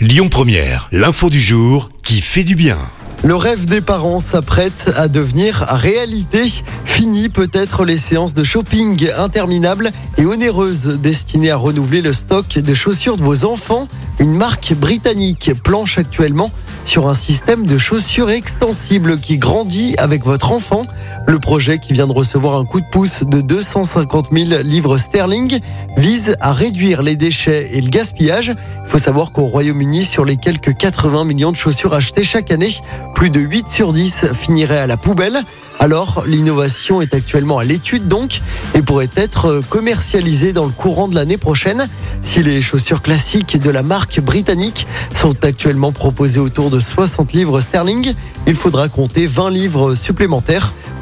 Lyon Première, l'info du jour qui fait du bien. Le rêve des parents s'apprête à devenir réalité. Fini peut-être les séances de shopping interminables et onéreuses destinées à renouveler le stock de chaussures de vos enfants. Une marque britannique planche actuellement sur un système de chaussures extensibles qui grandit avec votre enfant. Le projet qui vient de recevoir un coup de pouce de 250 000 livres sterling vise à réduire les déchets et le gaspillage. Il faut savoir qu'au Royaume-Uni, sur les quelques 80 millions de chaussures achetées chaque année, plus de 8 sur 10 finiraient à la poubelle. Alors, l'innovation est actuellement à l'étude donc et pourrait être commercialisée dans le courant de l'année prochaine. Si les chaussures classiques de la marque britannique sont actuellement proposées autour de 60 livres sterling, il faudra compter 20 livres supplémentaires